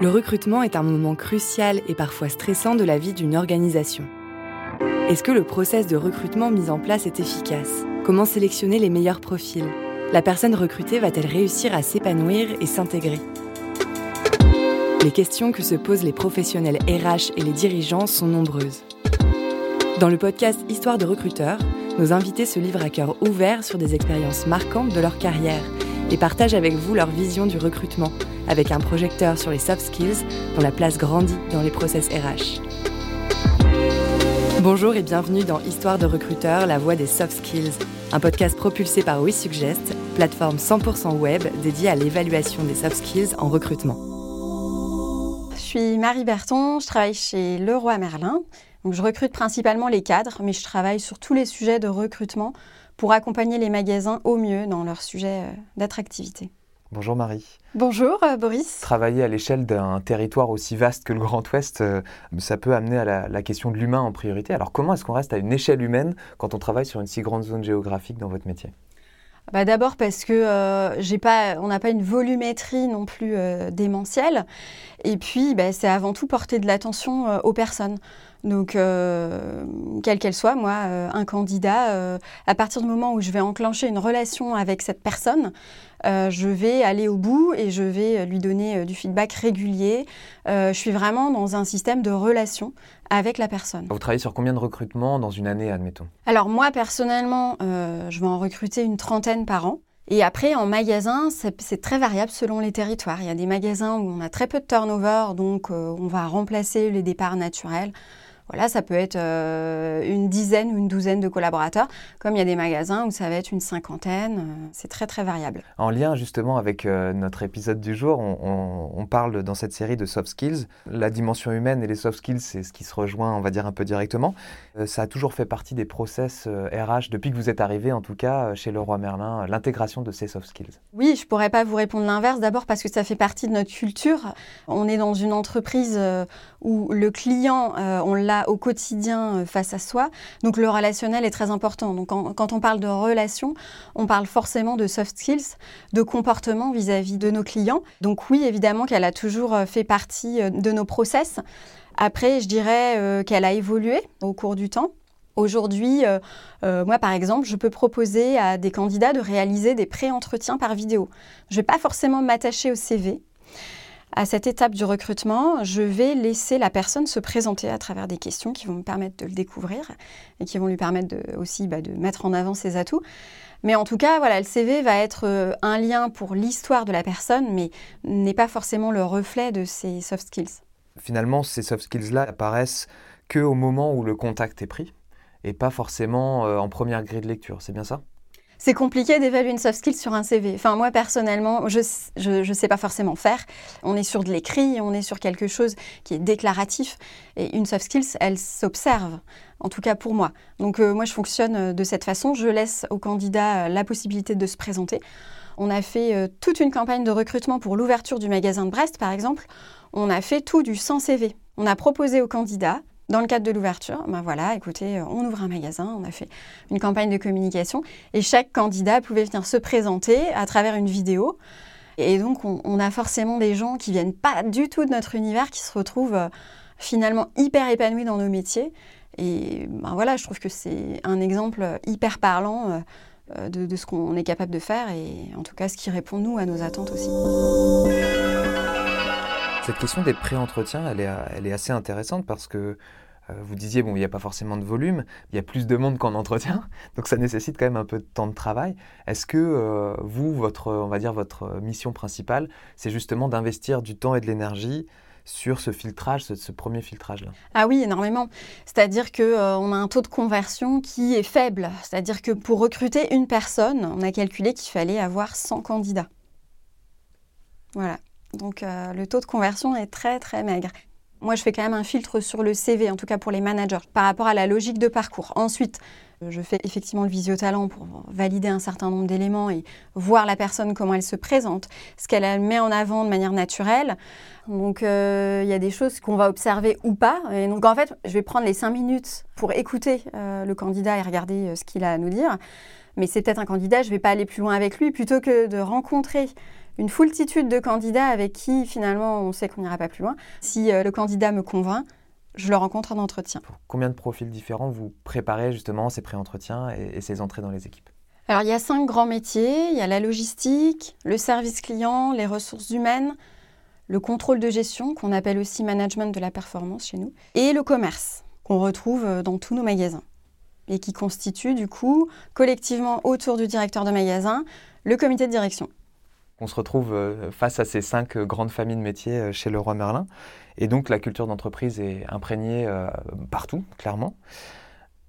Le recrutement est un moment crucial et parfois stressant de la vie d'une organisation. Est-ce que le process de recrutement mis en place est efficace? Comment sélectionner les meilleurs profils? La personne recrutée va-t-elle réussir à s'épanouir et s'intégrer? Les questions que se posent les professionnels RH et les dirigeants sont nombreuses. Dans le podcast Histoire de recruteurs, nos invités se livrent à cœur ouvert sur des expériences marquantes de leur carrière et partagent avec vous leur vision du recrutement, avec un projecteur sur les soft skills dont la place grandit dans les process RH. Bonjour et bienvenue dans Histoire de recruteurs, la voix des soft skills, un podcast propulsé par WeSuggest, plateforme 100% web dédiée à l'évaluation des soft skills en recrutement. Je suis Marie Berton, je travaille chez Leroy Merlin. Donc, je recrute principalement les cadres, mais je travaille sur tous les sujets de recrutement pour accompagner les magasins au mieux dans leur sujet euh, d'attractivité. Bonjour Marie. Bonjour euh, Boris. Travailler à l'échelle d'un territoire aussi vaste que le Grand Ouest, euh, ça peut amener à la, question de l'humain en priorité. Alors comment est-ce qu'on reste à une échelle humaine quand on travaille sur une si grande zone géographique dans votre métier? Bah D'abord parce que j'ai pas, on n'a pas une volumétrie non plus démentielle. Et puis, bah, c'est avant tout porter de l'attention aux personnes. Donc, euh, quelle qu'elle soit, moi, euh, un candidat, euh, à partir du moment où je vais enclencher une relation avec cette personne, je vais aller au bout et je vais lui donner du feedback régulier. je suis vraiment dans un système de relation avec la personne. Vous travaillez sur combien de recrutements dans une année, admettons? Alors moi, personnellement, je vais en recruter une trentaine par an. Et après, en magasin, c'est très variable selon les territoires. Il y a des magasins où on a très peu de turnover, donc on va remplacer les départs naturels. Voilà, ça peut être euh, une dizaine ou une douzaine de collaborateurs, comme il y a des magasins où ça va être une cinquantaine. Euh, c'est très très variable. En lien justement avec euh, notre épisode du jour, on, parle dans cette série de soft skills. La dimension humaine et les soft skills, c'est ce qui se rejoint, on va dire un peu directement. ça a toujours fait partie des process RH depuis que vous êtes arrivé, en tout cas chez Leroy Merlin, l'intégration de ces soft skills. Oui, je pourrais pas vous répondre l'inverse. D'abord parce que ça fait partie de notre culture. On est dans une entreprise où le client, on l'a au quotidien euh, face à soi. Donc le relationnel est très important. Donc quand on parle de relation, on parle forcément de soft skills, de comportement vis-à-vis de nos clients. Donc oui, évidemment qu'elle a toujours euh, fait partie euh, de nos process. Après, je dirais qu'elle a évolué au cours du temps. Aujourd'hui, moi par exemple, je peux proposer à des candidats de réaliser des pré-entretiens par vidéo. Je ne vais pas forcément m'attacher au CV. À cette étape du recrutement, je vais laisser la personne se présenter à travers des questions qui vont me permettre de le découvrir et qui vont lui permettre aussi bah, de mettre en avant ses atouts. Mais en tout cas, voilà, le CV va être euh, un lien pour l'histoire de la personne, mais n'est pas forcément le reflet de ses soft skills. Finalement, ces soft skills-là apparaissent qu'au moment où le contact est pris et pas forcément euh, en première grille de lecture, c'est bien ça? C'est compliqué d'évaluer une soft skill sur un CV. Moi, personnellement, je ne sais pas forcément faire. On est sur de l'écrit, on est sur quelque chose qui est déclaratif. Et une soft skills, elle s'observe, en tout cas pour moi. Donc, euh, moi, je fonctionne euh, de cette façon. Je laisse au candidat euh, la possibilité de se présenter. On a fait toute une campagne de recrutement pour l'ouverture du magasin de Brest, par exemple. On a fait tout du sans CV. On a proposé au candidat dans le cadre de l'ouverture, ben voilà, écoutez, euh, on ouvre un magasin, on a fait une campagne de communication et chaque candidat pouvait venir se présenter à travers une vidéo. Et donc, on, a forcément des gens qui viennent pas du tout de notre univers, qui se retrouvent euh, finalement hyper épanouis dans nos métiers. Et ben voilà, je trouve que c'est un exemple hyper parlant euh, de, ce qu'on est capable de faire et en tout cas ce qui répond, nous, à nos attentes aussi. Cette question des pré-entretiens, elle est, assez intéressante parce que euh, vous disiez, bon, il n'y a pas forcément de volume, il y a plus de monde qu'en entretien, donc ça nécessite quand même un peu de temps de travail. Est-ce que euh, vous, votre, on va dire, votre mission principale, c'est justement d'investir du temps et de l'énergie sur ce filtrage, ce, premier filtrage-là? Ah oui, énormément. C'est-à-dire qu'on euh, a un taux de conversion qui est faible. C'est-à-dire que pour recruter une personne, on a calculé qu'il fallait avoir 100 candidats. Voilà. Donc le taux de conversion est très très maigre. Moi, je fais quand même un filtre sur le CV, en tout cas pour les managers, par rapport à la logique de parcours. Ensuite, je fais effectivement le visio-talent pour valider un certain nombre d'éléments et voir la personne comment elle se présente, ce qu'elle met en avant de manière naturelle. Donc, euh, il y a des choses qu'on va observer ou pas. Et donc, en fait, je vais prendre les cinq minutes pour écouter euh, le candidat et regarder euh, ce qu'il a à nous dire. Mais c'est peut-être un candidat, je ne vais pas aller plus loin avec lui. Plutôt que de rencontrer une foultitude de candidats avec qui finalement on sait qu'on n'ira pas plus loin. Si le candidat me convainc, je le rencontre en entretien. combien de profils différents vous préparez justement ces pré-entretiens et, ces entrées dans les équipes? Alors il y a cinq grands métiers. Il y a la logistique, le service client, les ressources humaines, le contrôle de gestion, qu'on appelle aussi management de la performance chez nous, et le commerce, qu'on retrouve euh, dans tous nos magasins, et qui constitue du coup collectivement autour du directeur de magasin le comité de direction. On se retrouve euh, face à ces cinq euh, grandes familles de métiers chez Leroy Merlin. Et donc la culture d'entreprise est imprégnée euh, partout, clairement.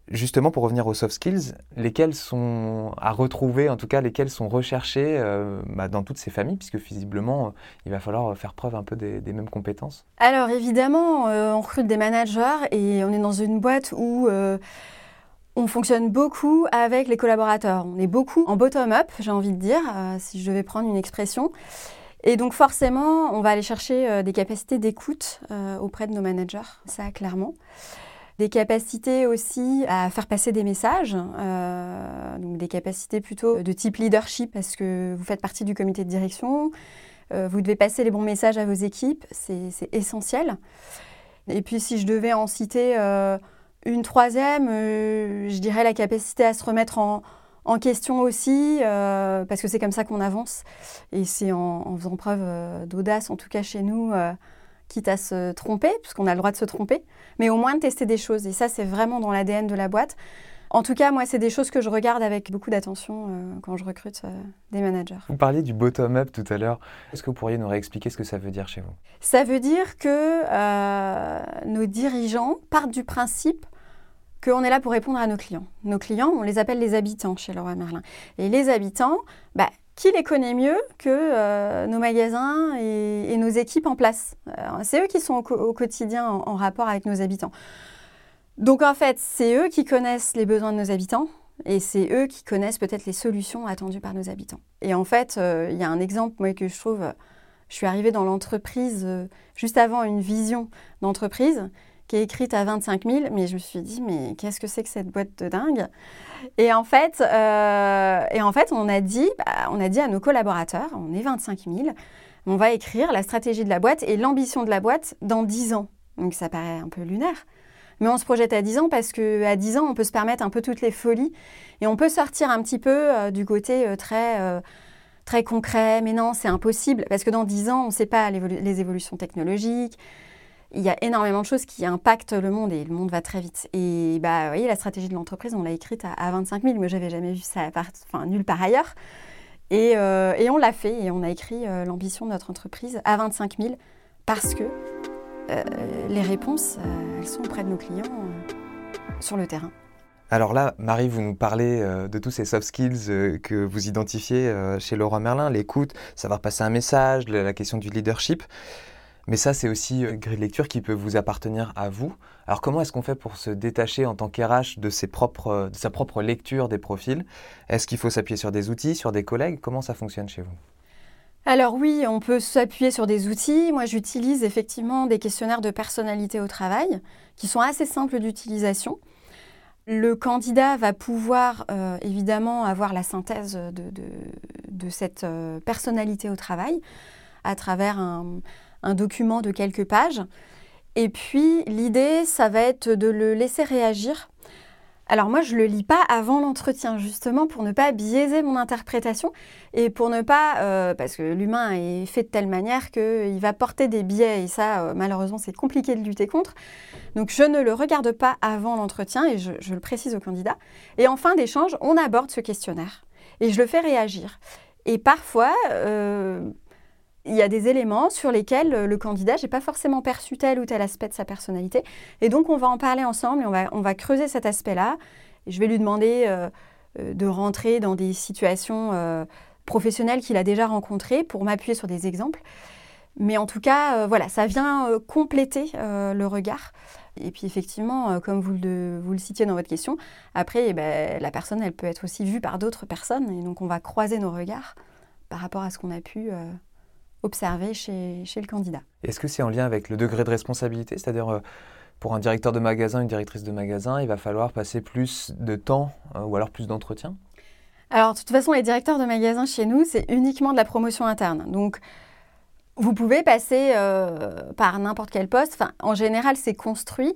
Justement, pour revenir aux soft skills, lesquels sont à retrouver, en tout cas lesquels sont recherchés euh, bah, dans toutes ces familles, puisque visiblement, euh, il va falloir faire preuve un peu des, mêmes compétences Alors évidemment, on recrute des managers et on est dans une boîte où on fonctionne beaucoup avec les collaborateurs. On est beaucoup en bottom-up, j'ai envie de dire, si je devais prendre une expression. Et donc forcément, on va aller chercher euh, des capacités d'écoute euh, auprès de nos managers, ça clairement. Des capacités aussi à faire passer des messages, euh, donc des capacités plutôt de type leadership parce que vous faites partie du comité de direction, vous devez passer les bons messages à vos équipes, c'est essentiel. Et puis si je devais en citer une troisième, je dirais la capacité à se remettre en, en question aussi, euh, parce que c'est comme ça qu'on avance. Et c'est en, faisant preuve euh, d'audace, en tout cas chez nous, euh, quitte à se tromper, puisqu'on a le droit de se tromper, mais au moins de tester des choses. Et ça, c'est vraiment dans l'ADN de la boîte. En tout cas, moi, c'est des choses que je regarde avec beaucoup d'attention quand je recrute des managers. Vous parliez du bottom-up tout à l'heure. Est-ce que vous pourriez nous réexpliquer ce que ça veut dire chez vous? Ça veut dire que nos dirigeants partent du principe qu'on est là pour répondre à nos clients. Nos clients, on les appelle les habitants chez Leroy Merlin. Et les habitants, bah, qui les connaît mieux que euh, nos magasins et, nos équipes en place? C'est eux qui sont au, quotidien en, rapport avec nos habitants. Donc en fait, c'est eux qui connaissent les besoins de nos habitants et c'est eux qui connaissent peut-être les solutions attendues par nos habitants. Et en fait, euh, il y a un exemple moi, que je trouve, je suis arrivée dans l'entreprise euh, juste avant une vision d'entreprise qui est écrite à 25 000, mais je me suis dit, mais qu'est-ce que c'est que cette boîte de dingue? Et en, fait, euh, et en fait, on a, dit, bah, on a dit à nos collaborateurs, on est 25 000, on va écrire la stratégie de la boîte et l'ambition de la boîte dans 10 ans. Donc ça paraît un peu lunaire. Mais on se projette à 10 ans parce qu'à 10 ans, on peut se permettre un peu toutes les folies et on peut sortir un petit peu euh, du côté euh, très, très concret. Mais non, c'est impossible parce que dans 10 ans, on ne sait pas les évolutions technologiques, il y a énormément de choses qui impactent le monde et le monde va très vite. Et bah, vous voyez, la stratégie de l'entreprise, on l'a écrite à, 25 000. Moi, j'avais jamais vu ça nulle part ailleurs. Et, euh, et on l'a fait et on a écrit euh, l'ambition de notre entreprise à 25 000 parce que euh, les réponses, elles sont auprès de nos clients sur le terrain. Alors là, Marie, vous nous parlez de tous ces soft skills que vous identifiez chez Laura Merlin, l'écoute, savoir passer un message, la question du leadership. Mais ça, c'est aussi une grille de lecture qui peut vous appartenir à vous. Alors comment est-ce qu'on fait pour se détacher en tant qu'RH de, de sa propre lecture des profils? Est-ce qu'il faut s'appuyer sur des outils, sur des collègues? Comment ça fonctionne chez vous? Alors oui, on peut s'appuyer sur des outils. Moi, j'utilise effectivement des questionnaires de personnalité au travail qui sont assez simples d'utilisation. Le candidat va pouvoir euh, évidemment avoir la synthèse de cette euh, personnalité au travail à travers un, un document de quelques pages. Et puis l'idée, ça va être de le laisser réagir. Alors moi, je le lis pas avant l'entretien, justement pour ne pas biaiser mon interprétation et pour ne pas, euh, parce que l'humain est fait de telle manière qu'il va porter des biais et ça, euh, malheureusement, c'est compliqué de lutter contre. Donc je ne le regarde pas avant l'entretien et je, le précise au candidat. Et en fin d'échange, on aborde ce questionnaire et je le fais réagir. Et parfois, euh, il y a des éléments sur lesquels euh, le candidat, j'ai pas forcément perçu tel ou tel aspect de sa personnalité. Et donc, on va en parler ensemble et on va, on va creuser cet aspect-là. Je vais lui demander euh, euh, de rentrer dans des situations professionnelles qu'il a déjà rencontrées pour m'appuyer sur des exemples. Mais en tout cas, voilà, ça vient compléter le regard. Et puis effectivement, comme vous le, vous le, citiez dans votre question, après, eh ben, la personne, elle peut être aussi vue par d'autres personnes. Et donc, on va croiser nos regards par rapport à ce qu'on a pu observé chez, chez le candidat. Est-ce que c'est en lien avec le degré de responsabilité? C'est-à-dire, euh, pour un directeur de magasin, une directrice de magasin, il va falloir passer plus de temps euh, ou alors plus d'entretien Alors, de toute façon, les directeurs de magasins chez nous, c'est uniquement de la promotion interne. Donc, vous pouvez passer euh, par n'importe quel poste. Enfin, en général, c'est construit.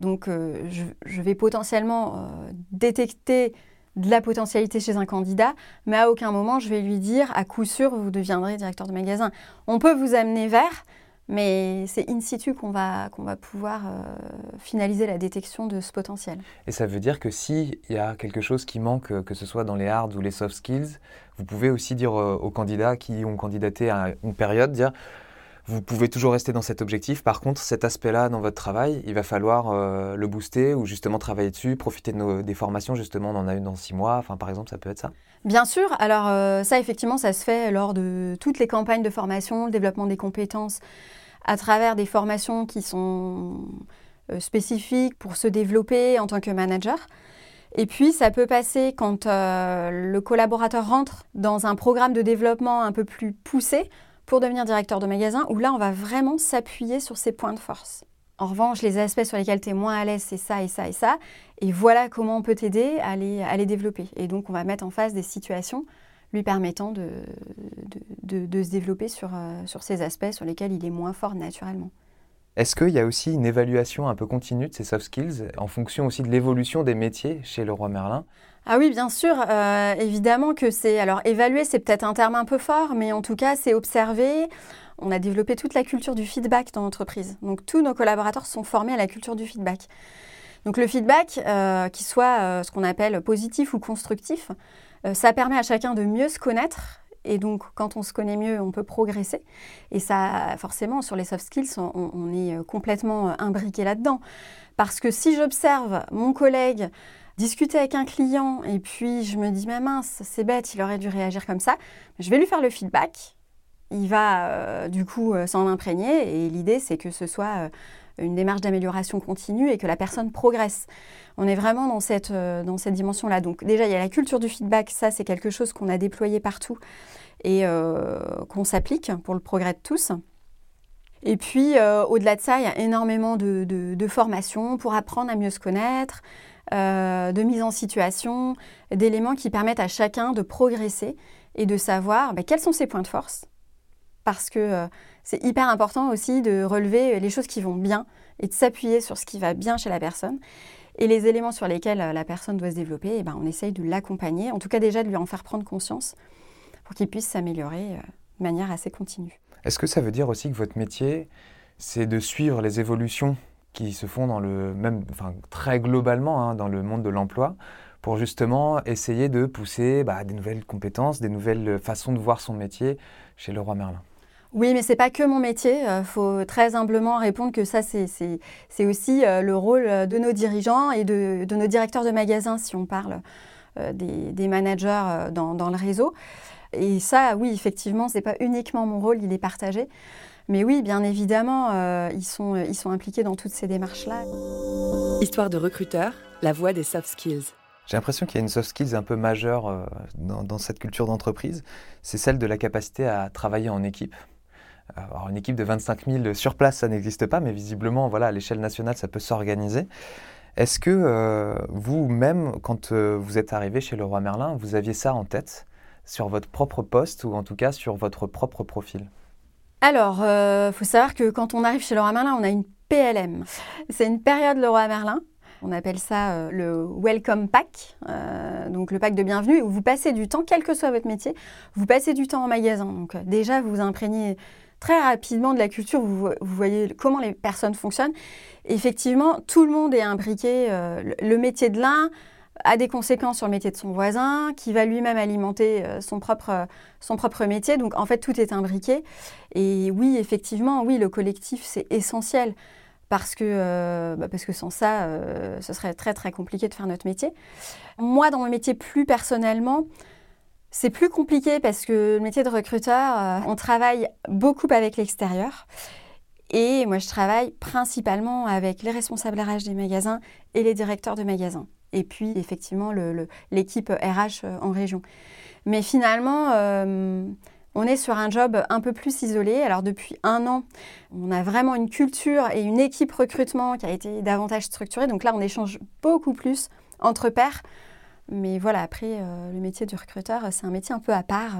Donc, je, vais potentiellement détecter de la potentialité chez un candidat, mais à aucun moment je vais lui dire à coup sûr vous deviendrez directeur de magasin. On peut vous amener vers, mais c'est in situ qu'on va, va pouvoir euh, finaliser la détection de ce potentiel. Et ça veut dire que s'il y a quelque chose qui manque, euh, que ce soit dans les hard ou les soft skills, vous pouvez aussi dire euh, aux candidats qui ont candidaté à une période, dire vous pouvez toujours rester dans cet objectif. Par contre, cet aspect-là dans votre travail, il va falloir le booster ou justement travailler dessus, profiter de nos, des formations. Justement, on en a une dans six mois. Enfin, par exemple, ça peut être ça. Bien sûr. Alors ça, effectivement, ça se fait lors de toutes les campagnes de formation, le développement des compétences à travers des formations qui sont euh, spécifiques pour se développer en tant que manager. Et puis, ça peut passer quand euh, le collaborateur rentre dans un programme de développement un peu plus poussé pour devenir directeur de magasin, où là, on va vraiment s'appuyer sur ses points de force. En revanche, les aspects sur lesquels tu es moins à l'aise, c'est ça et ça et ça. Et voilà comment on peut t'aider à les, développer. Et donc, on va mettre en face des situations lui permettant de, se développer euh, sur ces aspects sur lesquels il est moins fort naturellement. Est-ce qu'il y a aussi une évaluation un peu continue de ces soft skills en fonction aussi de l'évolution des métiers chez le roi Merlin? Ah oui, bien sûr, euh, évidemment que c'est... Alors évaluer, c'est peut-être un terme un peu fort, mais en tout cas, c'est observer. On a développé toute la culture du feedback dans l'entreprise. Donc tous nos collaborateurs sont formés à la culture du feedback. Donc le feedback, euh, qu'il soit ce qu'on appelle positif ou constructif, euh, ça permet à chacun de mieux se connaître. Et donc, quand on se connaît mieux, on peut progresser. Et ça, forcément, sur les soft skills, on, est euh, complètement euh, imbriqué là-dedans. Parce que si j'observe mon collègue discuter avec un client et puis je me dis, ma mince, c'est bête, il aurait dû réagir comme ça, je vais lui faire le feedback. Il va du coup s'en imprégner et l'idée, c'est que ce soit une démarche d'amélioration continue et que la personne progresse. On est vraiment dans cette, euh, cette dimension-là. Donc déjà, il y a la culture du feedback, ça c'est quelque chose qu'on a déployé partout et euh, qu'on s'applique pour le progrès de tous. Et puis, euh, au-delà de ça, il y a énormément de, de, formations pour apprendre à mieux se connaître, de mise en situation, d'éléments qui permettent à chacun de progresser et de savoir bah, quels sont ses points de force. Parce que c'est hyper important aussi de relever les choses qui vont bien et de s'appuyer sur ce qui va bien chez la personne. Et les éléments sur lesquels euh, la personne doit se développer, eh ben, on essaye de l'accompagner, en tout cas déjà de lui en faire prendre conscience pour qu'il puisse s'améliorer euh, de manière assez continue. Est-ce que ça veut dire aussi que votre métier, c'est de suivre les évolutions qui se font dans le même, enfin, très globalement hein, dans le monde de l'emploi pour justement essayer de pousser bah, des nouvelles compétences, des nouvelles façons de voir son métier chez le roi Merlin? Oui, mais ce n'est pas que mon métier. Il euh, faut très humblement répondre que ça, c'est aussi euh, le rôle de nos dirigeants et de, nos directeurs de magasins, si on parle euh, des, managers dans, le réseau. Et ça, oui, effectivement, ce n'est pas uniquement mon rôle, il est partagé. Mais oui, bien évidemment, ils, sont, ils sont impliqués dans toutes ces démarches-là. Histoire de recruteur, la voie des soft skills. J'ai l'impression qu'il y a une soft skills un peu majeure dans, dans cette culture d'entreprise, c'est celle de la capacité à travailler en équipe. Alors une équipe de 25 000 sur place, ça n'existe pas, mais visiblement, voilà, à l'échelle nationale, ça peut s'organiser. Est-ce que euh, vous-même, quand euh, vous êtes arrivé chez le roi Merlin, vous aviez ça en tête sur votre propre poste ou en tout cas sur votre propre profil? Alors, il euh, faut savoir que quand on arrive chez le roi Merlin, on a une PLM. C'est une période le roi Merlin. On appelle ça le Welcome Pack, donc le pack de bienvenue, où vous passez du temps, quel que soit votre métier, vous passez du temps en magasin. Donc déjà, vous vous imprégnez très rapidement de la culture, vous, voyez comment les personnes fonctionnent. effectivement, tout le monde est imbriqué. Euh, le métier de l'un a des conséquences sur le métier de son voisin, qui va lui-même alimenter euh, son, propre, son propre métier. Donc en fait, tout est imbriqué. Et oui, effectivement, oui, le collectif, c'est essentiel. Parce que, euh, bah, parce que sans ça, ce serait très très compliqué de faire notre métier. Moi, dans mon métier plus personnellement, c'est plus compliqué parce que le métier de recruteur, euh, on travaille beaucoup avec l'extérieur. Et moi, je travaille principalement avec les responsables RH des magasins et les directeurs de magasins. Et puis, effectivement, l'équipe RH euh, en région. Mais finalement, euh, on est sur un job un peu plus isolé. Alors, depuis un an, on a vraiment une culture et une équipe recrutement qui a été davantage structurée. Donc là, on échange beaucoup plus entre pairs Mais voilà, après, le métier du recruteur, c'est un métier un peu à part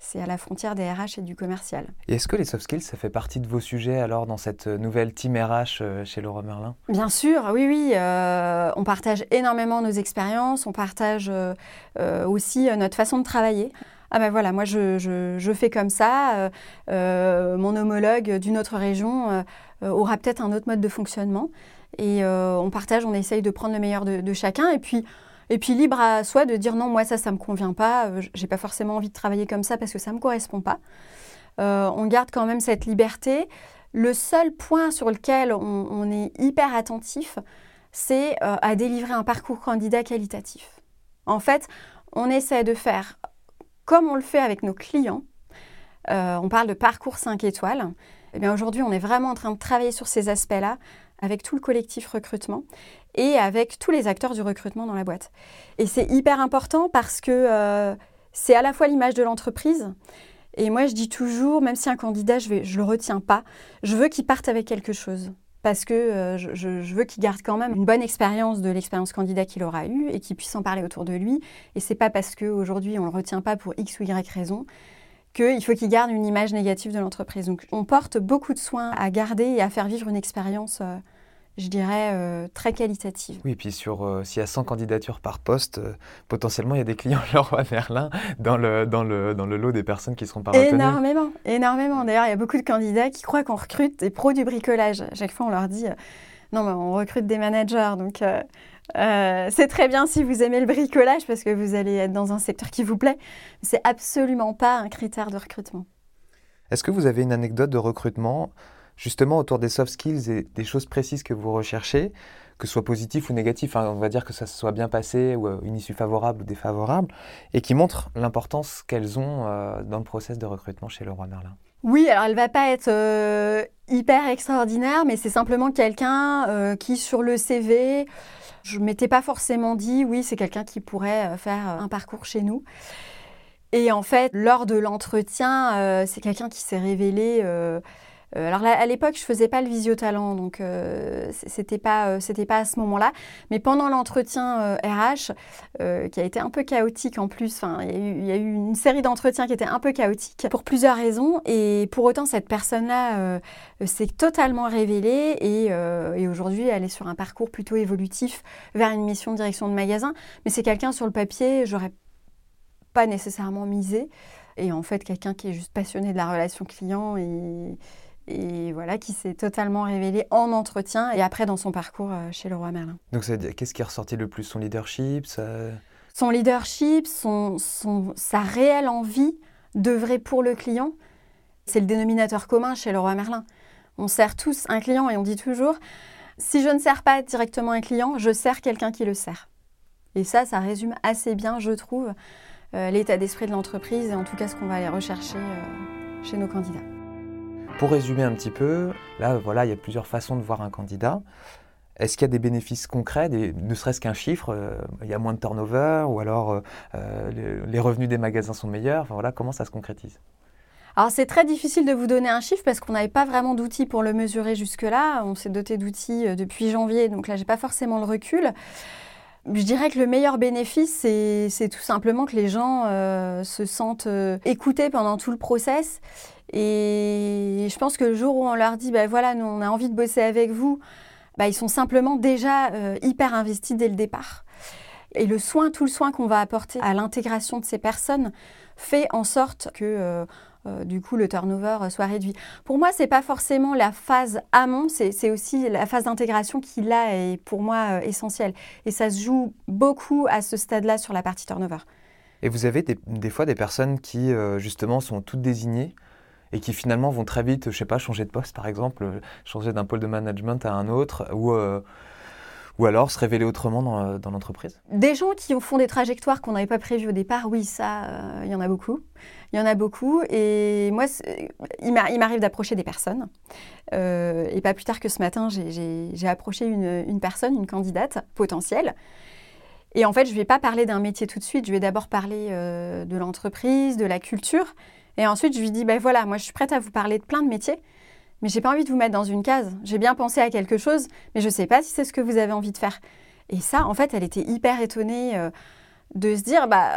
c'est à la frontière des RH et du commercial. Et est-ce que les soft skills, ça fait partie de vos sujets alors dans cette nouvelle team RH euh, chez Laura Merlin? Bien sûr, oui, oui. Euh, on partage énormément nos expériences, on partage euh, aussi notre façon de travailler. Ah ben voilà, moi je, je, fais comme ça, mon homologue d'une autre région aura peut-être un autre mode de fonctionnement. Et on partage, on essaye de prendre le meilleur de, de chacun. Et puis, et puis libre à soi de dire non, moi ça, ça me convient pas, euh, j'ai pas forcément envie de travailler comme ça parce que ça me correspond pas. Euh, on garde quand même cette liberté. Le seul point sur lequel on, est hyper attentif, c'est euh, à délivrer un parcours candidat qualitatif. En fait, on essaie de faire comme on le fait avec nos clients. on parle de parcours 5 étoiles. Eh bien aujourd'hui, on est vraiment en train de travailler sur ces aspects-là avec tout le collectif recrutement et avec tous les acteurs du recrutement dans la boîte. Et c'est hyper important parce que euh, c'est à la fois l'image de l'entreprise. Et moi, je dis toujours, même si un candidat, je ne le retiens pas, je veux qu'il parte avec quelque chose. Parce que euh, je, je, veux qu'il garde quand même une bonne expérience de l'expérience candidat qu'il aura eue et qu'il puisse en parler autour de lui. Et c'est pas parce qu'aujourd'hui on ne le retient pas pour X ou Y raison qu'il faut qu'il garde une image négative de l'entreprise. Donc on porte beaucoup de soins à garder et à faire vivre une expérience, euh, je dirais, euh, très qualitative. Oui, et puis sur euh, s'il y a 100 candidatures par poste, potentiellement il y a des clients Leroy Merlin dans le, dans, le, dans le lot des personnes qui seront pas retenues. Énormément, énormément. D'ailleurs, il y a beaucoup de candidats qui croient qu'on recrute des pros du bricolage. À chaque fois, on leur dit non, mais on recrute des managers. Donc euh, c'est très bien si vous aimez le bricolage parce que vous allez être dans un secteur qui vous plaît. C'est absolument pas un critère de recrutement. Est-ce que vous avez une anecdote de recrutement justement autour des soft skills et des choses précises que vous recherchez, que ce soit positif ou négatif, on va dire que ça se soit bien passé ou euh, une issue favorable ou défavorable, et qui montre l'importance qu'elles ont euh, dans le process de recrutement chez Leroy Merlin oui, alors elle va pas être hyper extraordinaire, mais c'est simplement quelqu'un qui sur le CV je m'étais pas forcément dit, oui, c'est quelqu'un qui pourrait euh, faire euh, un parcours chez nous. Et en fait, lors de l'entretien, euh, c'est quelqu'un qui s'est révélé euh, alors à l'époque, je faisais pas le visio-talent, donc euh, c'était pas euh, pas à ce moment-là. Mais pendant l'entretien RH, qui a été un peu chaotique en plus, il y, a eu une série d'entretiens qui étaient un peu chaotiques pour plusieurs raisons. Et pour autant, cette personne-là s'est totalement révélée et, et aujourd'hui, elle est sur un parcours plutôt évolutif vers une mission de direction de magasin. Mais c'est quelqu'un sur le papier, j'aurais pas nécessairement misé. Et en fait, quelqu'un qui est juste passionné de la relation client et, et voilà, qui s'est totalement révélé en entretien et après dans son parcours euh, chez le roi Merlin. Donc qu'est-ce qui est ressorti le plus? Son leadership Son leadership, son, son, sa réelle envie d'œuvrer pour le client, c'est le dénominateur commun chez le roi Merlin. On sert tous un client et on dit toujours, si je ne sers pas directement un client, je sers quelqu'un qui le sert. Et ça, ça résume assez bien, je trouve, euh, l'état d'esprit de l'entreprise et en tout cas ce qu'on va aller rechercher euh, chez nos candidats. Pour résumer un petit peu, là, voilà, il y a plusieurs façons de voir un candidat. Est-ce qu'il y a des bénéfices concrets, ne serait-ce qu'un chiffre euh, Il y a moins de turnover ou alors euh, euh, les, revenus des magasins sont meilleurs voilà, Comment ça se concrétise? Alors c'est très difficile de vous donner un chiffre parce qu'on n'avait pas vraiment d'outils pour le mesurer jusque-là. On s'est doté d'outils depuis janvier, donc là j'ai pas forcément le recul. Je dirais que le meilleur bénéfice, c'est tout simplement que les gens se sentent écoutés pendant tout le process et je pense que le jour où on leur dit, ben voilà, nous on a envie de bosser avec vous, bah, ils sont simplement déjà euh, hyper investis dès le départ. Et le soin, tout le soin qu'on va apporter à l'intégration de ces personnes fait en sorte que euh, euh, du coup le turnover soit réduit. Pour moi, c'est pas forcément la phase amont, c'est aussi la phase d'intégration qui là est pour moi essentielle. Et ça se joue beaucoup à ce stade-là sur la partie turnover. Et vous avez des, des fois des personnes qui justement sont toutes désignées et qui finalement vont très vite, je sais pas, changer de poste par exemple, changer d'un pôle de management à un autre, ou, euh, ou alors se révéler autrement dans, euh, dans l'entreprise Des gens qui font des trajectoires qu'on n'avait pas prévues au départ, oui, ça, euh, il y en a beaucoup. Il y en a beaucoup. Et moi, il m'arrive d'approcher des personnes. et pas plus tard que ce matin, j'ai approché une, une, personne, une candidate potentielle. Et en fait, je ne vais pas parler d'un métier tout de suite, je vais d'abord parler de l'entreprise, de la culture. Et ensuite, je lui dis, ben voilà, moi je suis prête à vous parler de plein de métiers, mais j'ai pas envie de vous mettre dans une case. J'ai bien pensé à quelque chose, mais je ne sais pas si c'est ce que vous avez envie de faire. Et ça, en fait, elle était hyper étonnée de se dire, bah,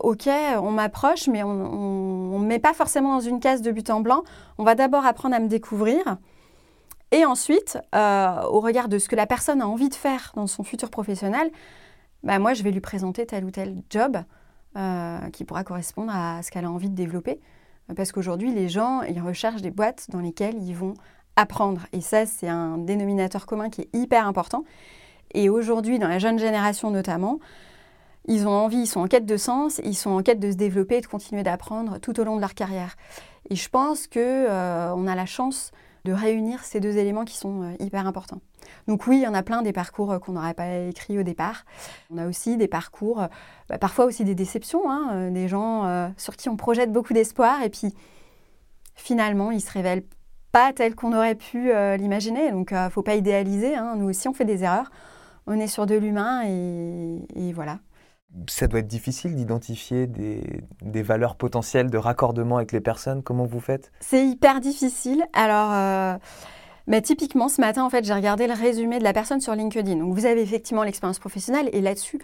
ok, on m'approche, mais on ne me met pas forcément dans une case de but en blanc. On va d'abord apprendre à me découvrir. Et ensuite, au regard de ce que la personne a envie de faire dans son futur professionnel, bah, moi, je vais lui présenter tel ou tel job qui pourra correspondre à ce qu'elle a envie de développer. Parce qu'aujourd'hui, les gens, ils recherchent des boîtes dans lesquelles ils vont apprendre. Et ça, c'est un dénominateur commun qui est hyper important. Et aujourd'hui, dans la jeune génération notamment, ils ont envie, ils sont en quête de sens, ils sont en quête de se développer et de continuer d'apprendre tout au long de leur carrière. Et je pense qu'on euh, on a la chance de réunir ces deux éléments qui sont euh, hyper importants. Donc oui, il y en a plein des parcours euh, qu'on n'aurait pas écrits au départ. On a aussi des parcours, bah, parfois aussi des déceptions, hein, des gens sur qui on projette beaucoup d'espoir et puis finalement ils se révèlent pas tels qu'on aurait pu l'imaginer. Donc il ne faut pas idéaliser, hein. nous aussi on fait des erreurs. On est sur de l'humain et voilà ça doit être difficile d'identifier des, valeurs potentielles de raccordement avec les personnes. Comment vous faites? C'est hyper difficile. Alors, euh, bah, typiquement, ce matin, en fait, j'ai regardé le résumé de la personne sur LinkedIn. Donc, vous avez effectivement l'expérience professionnelle et là-dessus,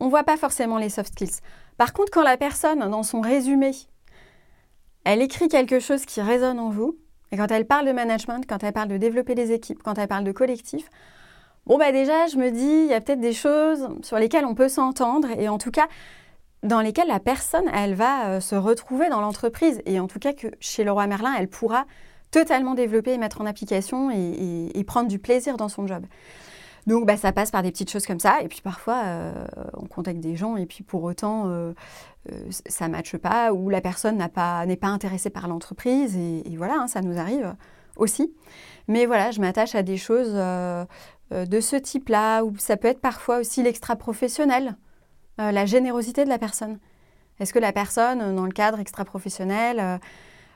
on ne voit pas forcément les soft skills. Par contre, quand la personne, dans son résumé, elle écrit quelque chose qui résonne en vous, et quand elle parle de management, quand elle parle de développer des équipes, quand elle parle de collectif, Bon, bah déjà, je me dis, il y a peut-être des choses sur lesquelles on peut s'entendre et en tout cas, dans lesquelles la personne, elle va euh, se retrouver dans l'entreprise et en tout cas que chez Leroy Merlin, elle pourra totalement développer et mettre en application et, prendre du plaisir dans son job. Donc bah, ça passe par des petites choses comme ça. Et puis parfois, euh, on contacte des gens et puis pour autant, euh, ça ne matche pas ou la personne n'est pas, intéressée par l'entreprise. Et, voilà, hein, ça nous arrive aussi. Mais voilà, je m'attache à des choses de ce type-là, ou ça peut être parfois aussi l'extra-professionnel, euh, la générosité de la personne. Est-ce que la personne, dans le cadre extra-professionnel, euh,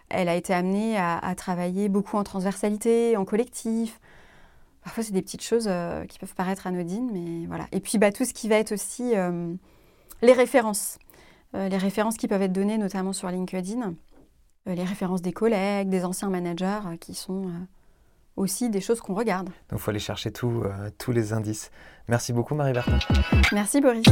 elle a été amenée à, travailler beaucoup en transversalité, en collectif? Parfois, c'est des petites choses qui peuvent paraître anodines, mais voilà. Et puis, bah, tout ce qui va être aussi les références. les références qui peuvent être données, notamment sur LinkedIn. les références des collègues, des anciens managers qui sont aussi des choses qu'on regarde. Donc il faut aller chercher euh, tous les indices. Merci beaucoup Marie Bertin. Merci Boris.